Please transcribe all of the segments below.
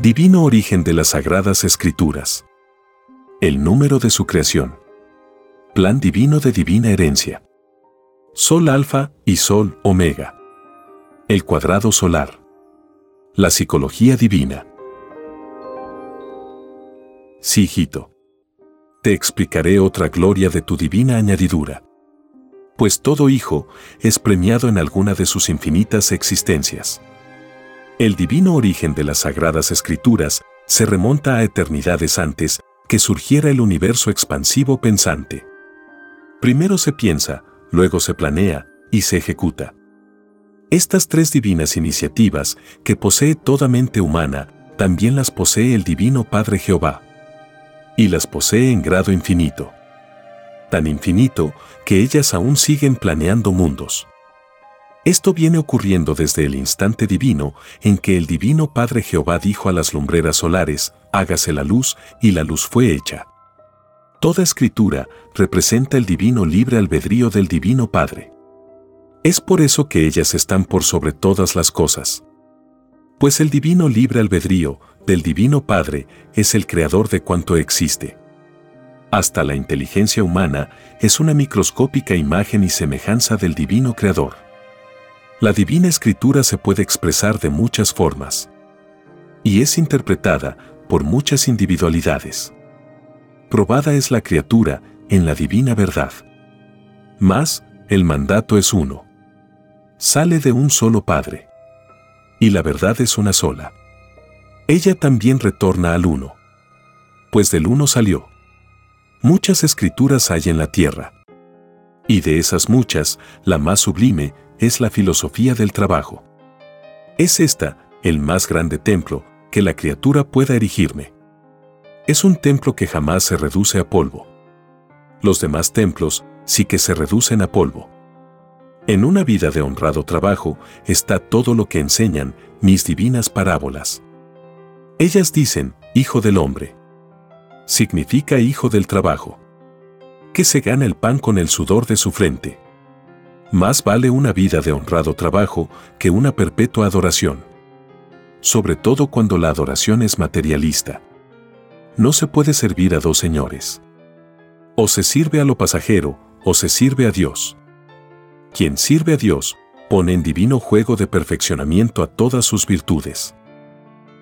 Divino origen de las Sagradas Escrituras. El número de su creación. Plan divino de divina herencia. Sol alfa y Sol omega. El cuadrado solar. La psicología divina. Sí, hijito. Te explicaré otra gloria de tu divina añadidura. Pues todo hijo es premiado en alguna de sus infinitas existencias. El divino origen de las sagradas escrituras se remonta a eternidades antes que surgiera el universo expansivo pensante. Primero se piensa, luego se planea y se ejecuta. Estas tres divinas iniciativas que posee toda mente humana, también las posee el Divino Padre Jehová. Y las posee en grado infinito. Tan infinito que ellas aún siguen planeando mundos. Esto viene ocurriendo desde el instante divino en que el divino Padre Jehová dijo a las lumbreras solares, hágase la luz, y la luz fue hecha. Toda escritura representa el divino libre albedrío del divino Padre. Es por eso que ellas están por sobre todas las cosas. Pues el divino libre albedrío del divino Padre es el creador de cuanto existe. Hasta la inteligencia humana es una microscópica imagen y semejanza del divino creador. La divina escritura se puede expresar de muchas formas y es interpretada por muchas individualidades. Probada es la criatura en la divina verdad. Mas, el mandato es uno. Sale de un solo Padre. Y la verdad es una sola. Ella también retorna al uno. Pues del uno salió. Muchas escrituras hay en la tierra. Y de esas muchas, la más sublime es la filosofía del trabajo. Es esta el más grande templo que la criatura pueda erigirme. Es un templo que jamás se reduce a polvo. Los demás templos sí que se reducen a polvo. En una vida de honrado trabajo está todo lo que enseñan mis divinas parábolas. Ellas dicen, Hijo del hombre. Significa Hijo del trabajo. Que se gana el pan con el sudor de su frente. Más vale una vida de honrado trabajo que una perpetua adoración. Sobre todo cuando la adoración es materialista. No se puede servir a dos señores. O se sirve a lo pasajero, o se sirve a Dios. Quien sirve a Dios, pone en divino juego de perfeccionamiento a todas sus virtudes.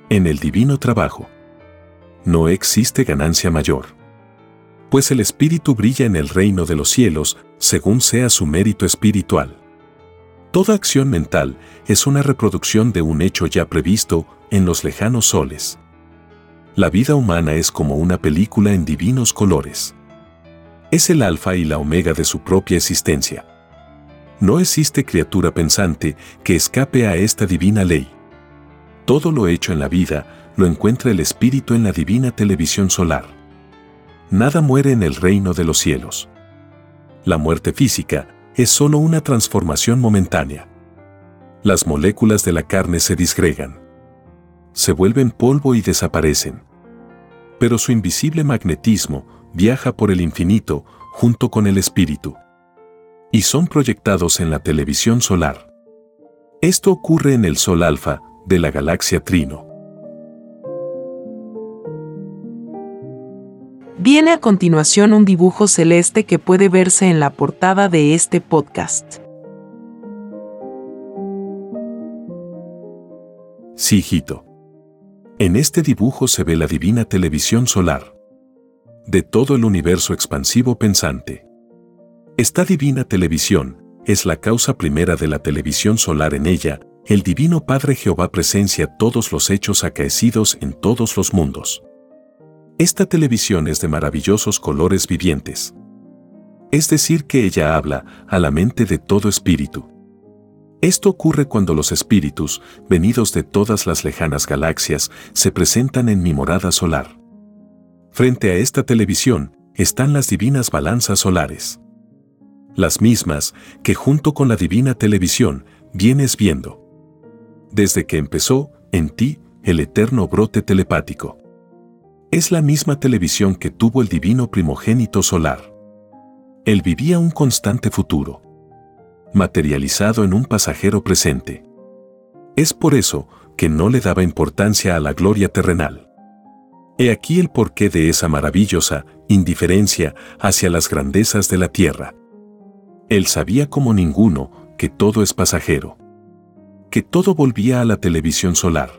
En el divino trabajo. No existe ganancia mayor pues el Espíritu brilla en el reino de los cielos según sea su mérito espiritual. Toda acción mental es una reproducción de un hecho ya previsto en los lejanos soles. La vida humana es como una película en divinos colores. Es el alfa y la omega de su propia existencia. No existe criatura pensante que escape a esta divina ley. Todo lo hecho en la vida lo encuentra el espíritu en la divina televisión solar. Nada muere en el reino de los cielos. La muerte física es solo una transformación momentánea. Las moléculas de la carne se disgregan. Se vuelven polvo y desaparecen. Pero su invisible magnetismo viaja por el infinito junto con el espíritu. Y son proyectados en la televisión solar. Esto ocurre en el Sol alfa de la galaxia Trino. Viene a continuación un dibujo celeste que puede verse en la portada de este podcast. Sí, hijito. En este dibujo se ve la divina televisión solar. de todo el universo expansivo pensante. Esta divina televisión es la causa primera de la televisión solar en ella, el Divino Padre Jehová presencia todos los hechos acaecidos en todos los mundos. Esta televisión es de maravillosos colores vivientes. Es decir, que ella habla a la mente de todo espíritu. Esto ocurre cuando los espíritus, venidos de todas las lejanas galaxias, se presentan en mi morada solar. Frente a esta televisión están las divinas balanzas solares. Las mismas que junto con la divina televisión vienes viendo. Desde que empezó, en ti, el eterno brote telepático. Es la misma televisión que tuvo el divino primogénito solar. Él vivía un constante futuro materializado en un pasajero presente. Es por eso que no le daba importancia a la gloria terrenal. He aquí el porqué de esa maravillosa indiferencia hacia las grandezas de la tierra. Él sabía como ninguno que todo es pasajero, que todo volvía a la televisión solar,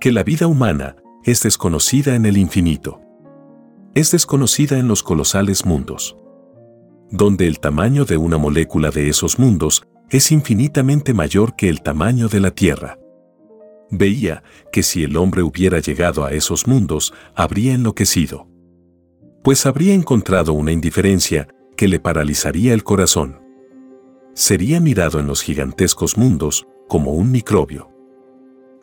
que la vida humana es desconocida en el infinito, es desconocida en los colosales mundos donde el tamaño de una molécula de esos mundos es infinitamente mayor que el tamaño de la Tierra. Veía que si el hombre hubiera llegado a esos mundos, habría enloquecido. Pues habría encontrado una indiferencia que le paralizaría el corazón. Sería mirado en los gigantescos mundos como un microbio.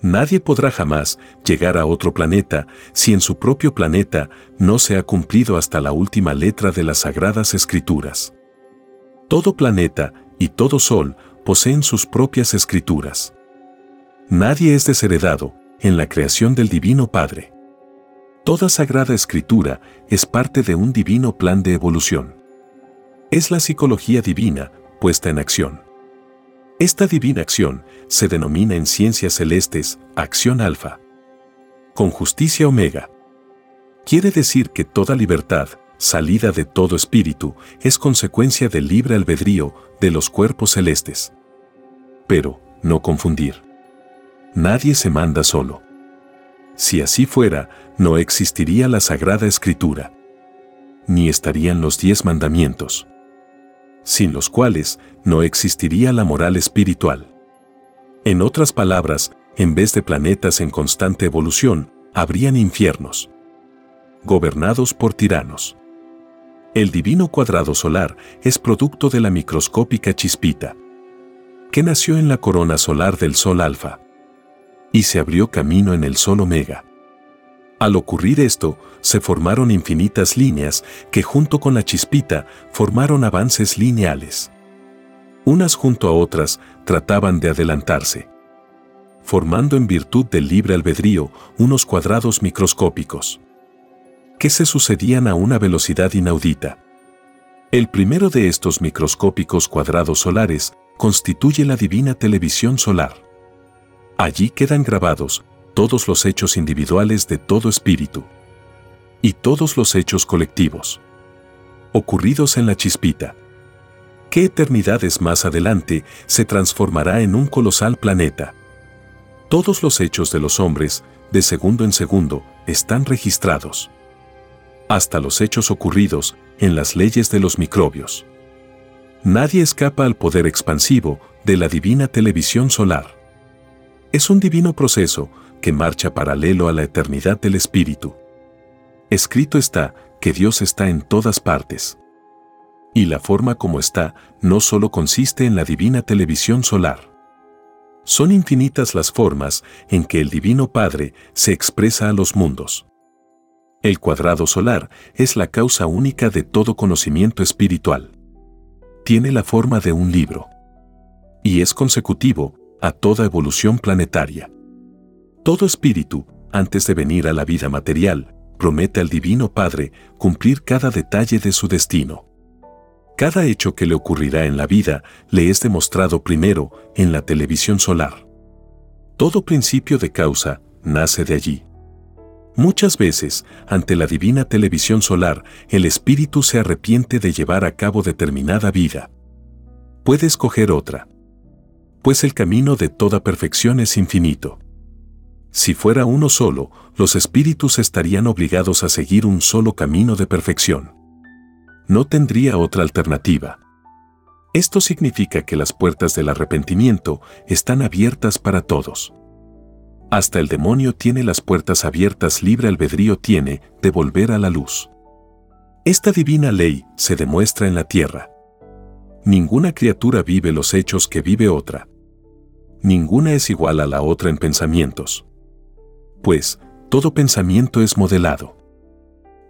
Nadie podrá jamás llegar a otro planeta si en su propio planeta no se ha cumplido hasta la última letra de las sagradas escrituras. Todo planeta y todo sol poseen sus propias escrituras. Nadie es desheredado en la creación del Divino Padre. Toda sagrada escritura es parte de un divino plan de evolución. Es la psicología divina puesta en acción. Esta divina acción se denomina en ciencias celestes acción alfa. Con justicia omega. Quiere decir que toda libertad, salida de todo espíritu, es consecuencia del libre albedrío de los cuerpos celestes. Pero, no confundir. Nadie se manda solo. Si así fuera, no existiría la Sagrada Escritura. Ni estarían los diez mandamientos sin los cuales no existiría la moral espiritual. En otras palabras, en vez de planetas en constante evolución, habrían infiernos, gobernados por tiranos. El divino cuadrado solar es producto de la microscópica chispita, que nació en la corona solar del Sol Alfa y se abrió camino en el Sol Omega. Al ocurrir esto, se formaron infinitas líneas que junto con la chispita formaron avances lineales. Unas junto a otras trataban de adelantarse, formando en virtud del libre albedrío unos cuadrados microscópicos, que se sucedían a una velocidad inaudita. El primero de estos microscópicos cuadrados solares constituye la divina televisión solar. Allí quedan grabados todos los hechos individuales de todo espíritu y todos los hechos colectivos ocurridos en la chispita. ¿Qué eternidades más adelante se transformará en un colosal planeta? Todos los hechos de los hombres, de segundo en segundo, están registrados. Hasta los hechos ocurridos en las leyes de los microbios. Nadie escapa al poder expansivo de la divina televisión solar. Es un divino proceso que marcha paralelo a la eternidad del Espíritu. Escrito está que Dios está en todas partes. Y la forma como está no solo consiste en la divina televisión solar. Son infinitas las formas en que el Divino Padre se expresa a los mundos. El cuadrado solar es la causa única de todo conocimiento espiritual. Tiene la forma de un libro. Y es consecutivo a toda evolución planetaria. Todo espíritu, antes de venir a la vida material, promete al Divino Padre cumplir cada detalle de su destino. Cada hecho que le ocurrirá en la vida le es demostrado primero en la televisión solar. Todo principio de causa nace de allí. Muchas veces, ante la divina televisión solar, el espíritu se arrepiente de llevar a cabo determinada vida. Puede escoger otra. Pues el camino de toda perfección es infinito Si fuera uno solo, los espíritus estarían obligados a seguir un solo camino de perfección. No tendría otra alternativa. Esto significa que las puertas del arrepentimiento están abiertas para todos. Hasta el demonio tiene las puertas abiertas, libre albedrío tiene de volver a la luz. Esta divina ley se demuestra en la tierra. Ninguna criatura vive los hechos que vive otra. Ninguna es igual a la otra en pensamientos. Pues, todo pensamiento es modelado.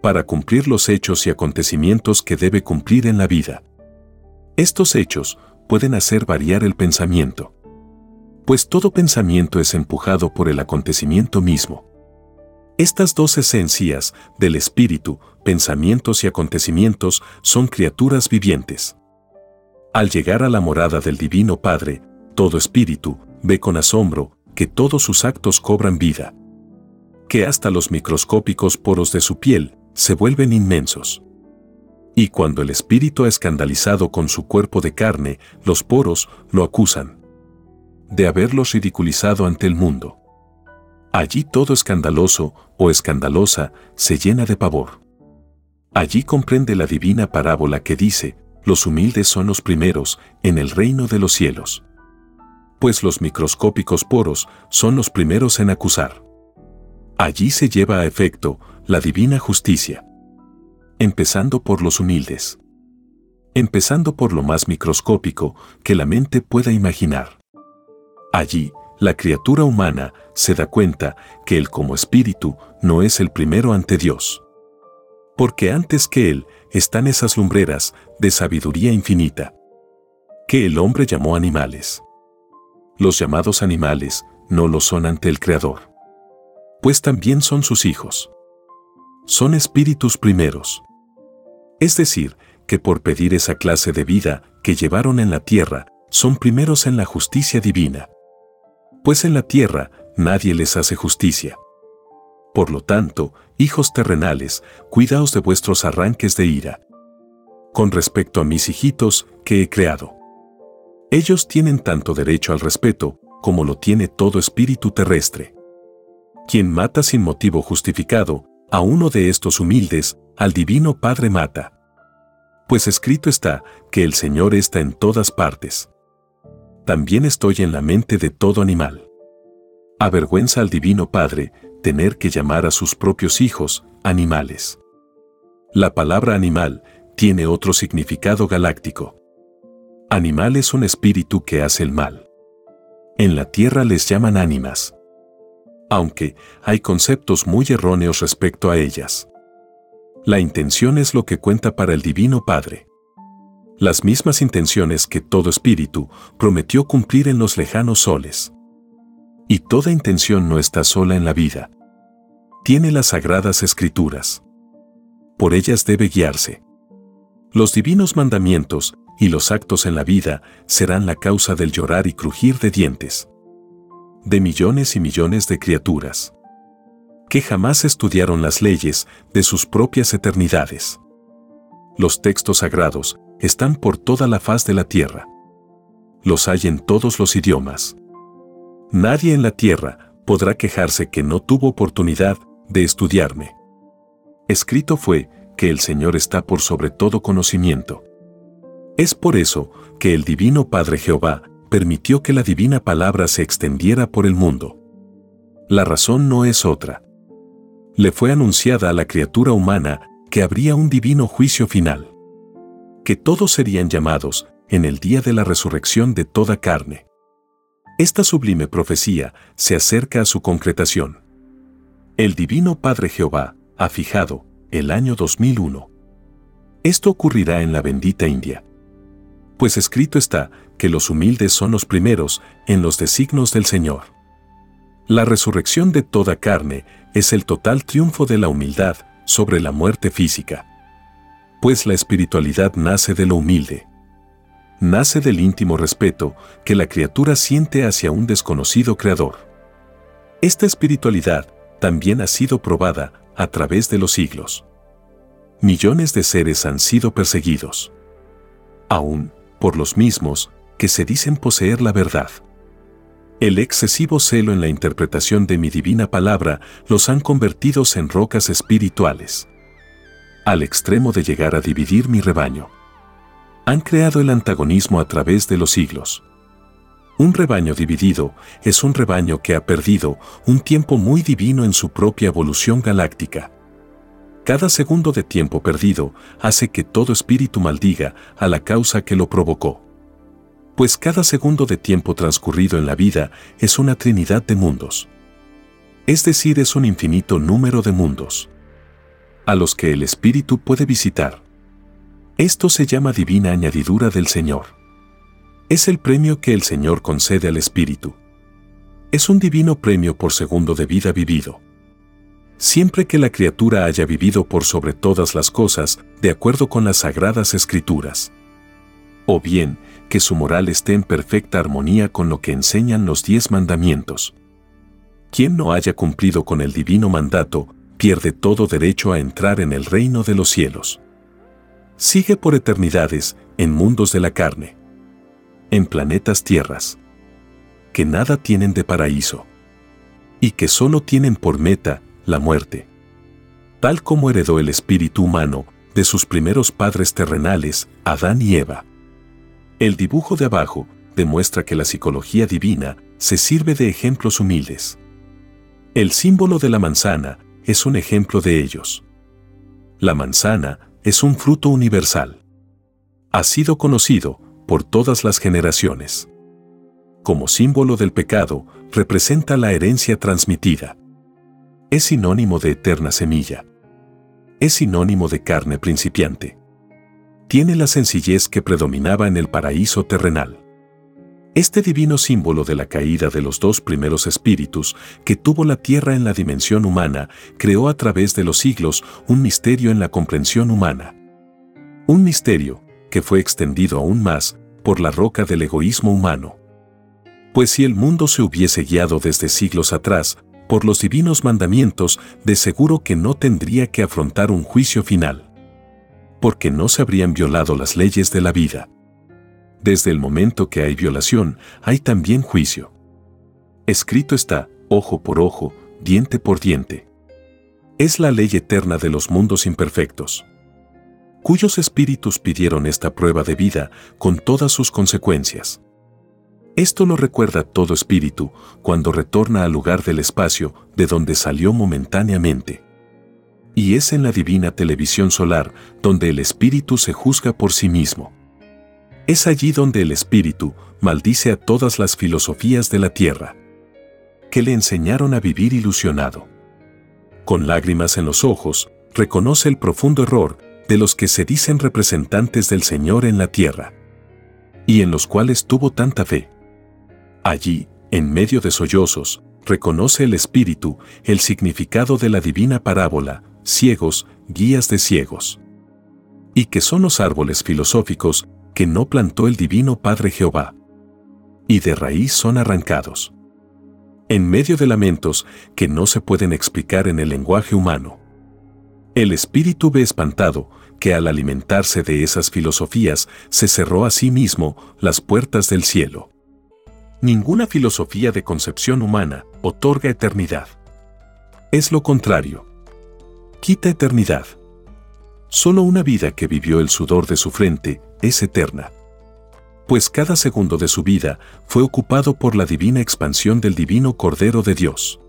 Para cumplir los hechos y acontecimientos que debe cumplir en la vida. Estos hechos pueden hacer variar el pensamiento. Pues todo pensamiento es empujado por el acontecimiento mismo. Estas dos esencias del espíritu, pensamientos y acontecimientos, son criaturas vivientes. Al llegar a la morada del Divino Padre, todo espíritu ve con asombro que todos sus actos cobran vida. Que hasta los microscópicos poros de su piel se vuelven inmensos. Y cuando el espíritu ha escandalizado con su cuerpo de carne, los poros lo acusan de haberlos ridiculizado ante el mundo. Allí todo escandaloso o escandalosa se llena de pavor. Allí comprende la divina parábola que dice, los humildes son los primeros en el reino de los cielos. Pues los microscópicos poros son los primeros en acusar. Allí se lleva a efecto la divina justicia. Empezando por los humildes. Empezando por lo más microscópico que la mente pueda imaginar. Allí, la criatura humana se da cuenta que él como espíritu no es el primero ante Dios. Porque antes que él están esas lumbreras de sabiduría infinita, que el hombre llamó animales. Los llamados animales no lo son ante el Creador. Pues también son sus hijos. Son espíritus primeros. Es decir, que por pedir esa clase de vida que llevaron en la tierra, son primeros en la justicia divina. Pues en la tierra nadie les hace justicia. Por lo tanto, hijos terrenales, cuidaos de vuestros arranques de ira. Con respecto a mis hijitos que he creado. Ellos tienen tanto derecho al respeto como lo tiene todo espíritu terrestre. Quien mata sin motivo justificado, a uno de estos humildes, al Divino Padre mata. Pues escrito está que el Señor está en todas partes. También estoy en la mente de todo animal. Avergüenza al Divino Padre tener que llamar a sus propios hijos animales. La palabra animal tiene otro significado galáctico. Animal es un espíritu que hace el mal. En la tierra les llaman ánimas. Aunque hay conceptos muy erróneos respecto a ellas. La intención es lo que cuenta para el Divino Padre. Las mismas intenciones que todo espíritu prometió cumplir en los lejanos soles. Y toda intención no está sola en la vida. Tiene las sagradas escrituras. Por ellas debe guiarse. Los divinos mandamientos y los actos en la vida serán la causa del llorar y crujir de dientes. De millones y millones de criaturas. Que jamás estudiaron las leyes de sus propias eternidades. Los textos sagrados están por toda la faz de la tierra. Los hay en todos los idiomas. Nadie en la tierra podrá quejarse que no tuvo oportunidad de estudiarme. Escrito fue que el Señor está por sobre todo conocimiento. Es por eso que el Divino Padre Jehová permitió que la divina palabra se extendiera por el mundo. La razón no es otra. Le fue anunciada a la criatura humana que habría un divino juicio final. Que todos serían llamados en el día de la resurrección de toda carne. Esta sublime profecía se acerca a su concretación. El Divino Padre Jehová ha fijado el año 2001. Esto ocurrirá en la bendita India. Pues escrito está que los humildes son los primeros en los designos del Señor. La resurrección de toda carne es el total triunfo de la humildad sobre la muerte física. Pues la espiritualidad nace de lo humilde nace del íntimo respeto que la criatura siente hacia un desconocido creador. Esta espiritualidad también ha sido probada a través de los siglos. Millones de seres han sido perseguidos. Aún por los mismos que se dicen poseer la verdad. El excesivo celo en la interpretación de mi divina palabra los han convertido en rocas espirituales. Al extremo de llegar a dividir mi rebaño. Han creado el antagonismo a través de los siglos. Un rebaño dividido es un rebaño que ha perdido un tiempo muy divino en su propia evolución galáctica. Cada segundo de tiempo perdido hace que todo espíritu maldiga a la causa que lo provocó. Pues cada segundo de tiempo transcurrido en la vida es una trinidad de mundos. Es decir, es un infinito número de mundos a los que el espíritu puede visitar. Esto se llama divina añadidura del Señor es el premio que el Señor concede al Espíritu. Es un divino premio por segundo de vida vivido. Siempre que la criatura haya vivido por sobre todas las cosas, de acuerdo con las sagradas escrituras. O bien, que su moral esté en perfecta armonía con lo que enseñan los diez mandamientos. Quien no haya cumplido con el divino mandato, pierde todo derecho a entrar en el reino de los cielos. Sigue por eternidades, en mundos de la carne en planetas tierras, que nada tienen de paraíso, y que solo tienen por meta la muerte. Tal como heredó el espíritu humano de sus primeros padres terrenales, Adán y Eva. El dibujo de abajo demuestra que la psicología divina se sirve de ejemplos humildes. El símbolo de la manzana es un ejemplo de ellos. La manzana es un fruto universal. Ha sido conocido por todas las generaciones. Como símbolo del pecado, representa la herencia transmitida. Es sinónimo de eterna semilla. Es sinónimo de carne principiante. Tiene la sencillez que predominaba en el paraíso terrenal. Este divino símbolo de la caída de los dos primeros espíritus que tuvo la tierra en la dimensión humana creó a través de los siglos un misterio en la comprensión humana. Un misterio que fue extendido aún más por la roca del egoísmo humano. Pues si el mundo se hubiese guiado desde siglos atrás por los divinos mandamientos, de seguro que no tendría que afrontar un juicio final. Porque no se habrían violado las leyes de la vida. Desde el momento que hay violación, hay también juicio. Escrito está, ojo por ojo, diente por diente. Es la ley eterna de los mundos imperfectos cuyos espíritus pidieron esta prueba de vida con todas sus consecuencias. Esto lo recuerda todo espíritu cuando retorna al lugar del espacio de donde salió momentáneamente. Y es en la divina televisión solar donde el espíritu se juzga por sí mismo. Es allí donde el espíritu maldice a todas las filosofías de la tierra, que le enseñaron a vivir ilusionado. Con lágrimas en los ojos, reconoce el profundo error de los que se dicen representantes del Señor en la tierra, y en los cuales tuvo tanta fe. Allí, en medio de sollozos, reconoce el Espíritu el significado de la divina parábola, ciegos, guías de ciegos. Y que son los árboles filosóficos que no plantó el divino Padre Jehová. Y de raíz son arrancados. En medio de lamentos que no se pueden explicar en el lenguaje humano. El espíritu ve espantado que al alimentarse de esas filosofías se cerró a sí mismo las puertas del cielo. Ninguna filosofía de concepción humana otorga eternidad. Es lo contrario. Quita eternidad. Solo una vida que vivió el sudor de su frente es eterna. Pues cada segundo de su vida fue ocupado por la divina expansión del divino Cordero de Dios.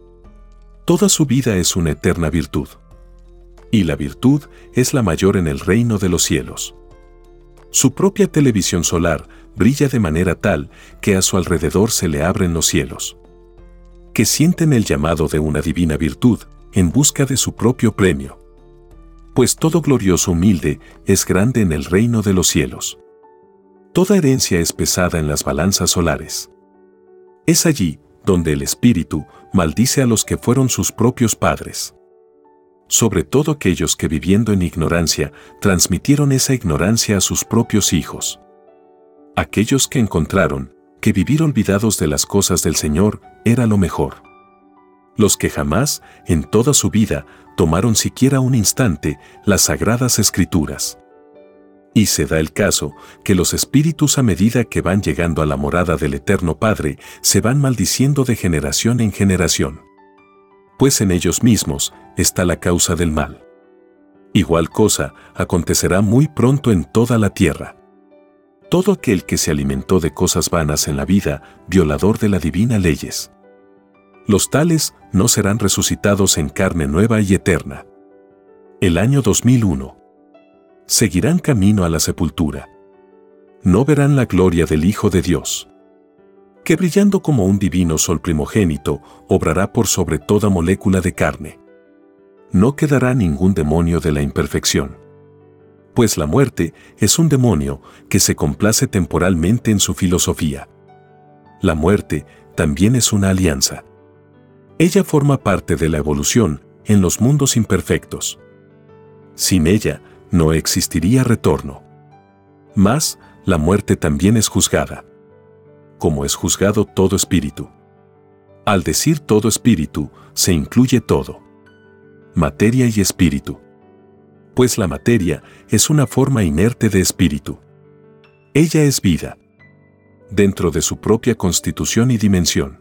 Toda su vida es una eterna virtud y la virtud es la mayor en el reino de los cielos. Su propia televisión solar brilla de manera tal que a su alrededor se le abren los cielos. Que sienten el llamado de una divina virtud en busca de su propio premio. Pues todo glorioso humilde es grande en el reino de los cielos. Toda herencia es pesada en las balanzas solares. Es allí donde el Espíritu maldice a los que fueron sus propios padres sobre todo aquellos que viviendo en ignorancia transmitieron esa ignorancia a sus propios hijos. Aquellos que encontraron que vivir olvidados de las cosas del Señor era lo mejor. Los que jamás, en toda su vida, tomaron siquiera un instante las sagradas escrituras. Y se da el caso que los espíritus a medida que van llegando a la morada del Eterno Padre se van maldiciendo de generación en generación. Pues en ellos mismos está la causa del mal. Igual cosa acontecerá muy pronto en toda la tierra. Todo aquel que se alimentó de cosas vanas en la vida, violador de la divina leyes. Los tales no serán resucitados en carne nueva y eterna. El año 2001 seguirán camino a la sepultura. No verán la gloria del Hijo de Dios, que brillando como un divino sol primogénito, obrará por sobre toda molécula de carne. No quedará ningún demonio de la imperfección. Pues la muerte es un demonio que se complace temporalmente en su filosofía. La muerte también es una alianza. Ella forma parte de la evolución en los mundos imperfectos. Sin ella, no existiría retorno. Mas, la muerte también es juzgada. Como es juzgado todo espíritu. Al decir todo espíritu, se incluye todo. Materia y espíritu. Pues la materia es una forma inerte de espíritu. Ella es vida. Dentro de su propia constitución y dimensión.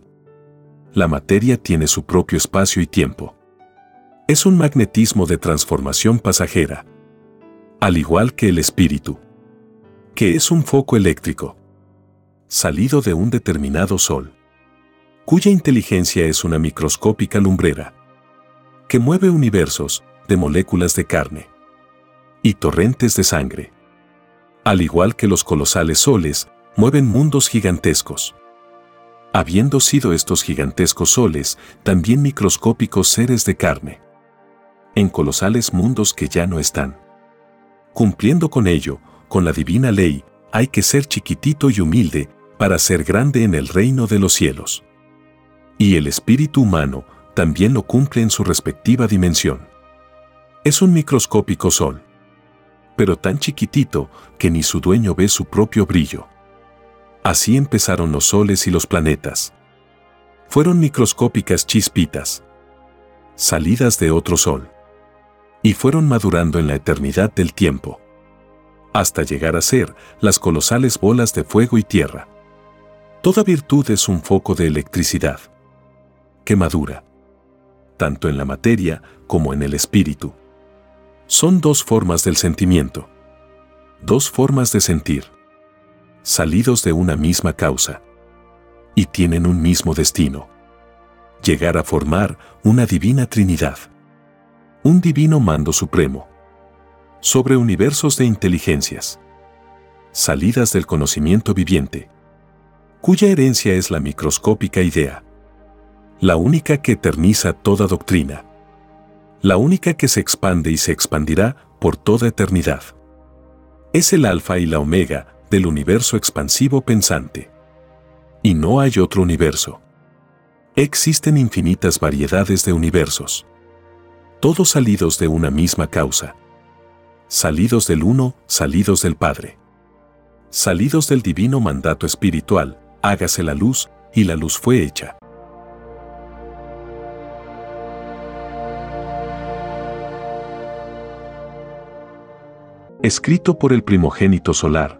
La materia tiene su propio espacio y tiempo. Es un magnetismo de transformación pasajera al igual que el espíritu, que es un foco eléctrico, salido de un determinado sol, cuya inteligencia es una microscópica lumbrera, que mueve universos de moléculas de carne y torrentes de sangre. Al igual que los colosales soles, mueven mundos gigantescos. Habiendo sido estos gigantescos soles también microscópicos seres de carne, en colosales mundos que ya no están. Cumpliendo con ello, con la divina ley, hay que ser chiquitito y humilde para ser grande en el reino de los cielos. Y el espíritu humano también lo cumple en su respectiva dimensión. Es un microscópico sol, pero tan chiquitito que ni su dueño ve su propio brillo. Así empezaron los soles y los planetas. Fueron microscópicas chispitas, salidas de otro sol y fueron madurando en la eternidad del tiempo, hasta llegar a ser las colosales bolas de fuego y tierra. Toda virtud es un foco de electricidad, que madura, tanto en la materia como en el espíritu. Son dos formas del sentimiento, dos formas de sentir, salidos de una misma causa, y tienen un mismo destino, llegar a formar una divina Trinidad un divino mando supremo. Sobre universos de inteligencias. Salidas del conocimiento viviente. Cuya herencia es la microscópica idea. La única que eterniza toda doctrina. La única que se expande y se expandirá por toda eternidad. Es el alfa y la omega del universo expansivo pensante. Y no hay otro universo. Existen infinitas variedades de universos todos salidos de una misma causa. Salidos del uno, salidos del Padre. Salidos del divino mandato espiritual, hágase la luz, y la luz fue hecha. Escrito por el primogénito solar,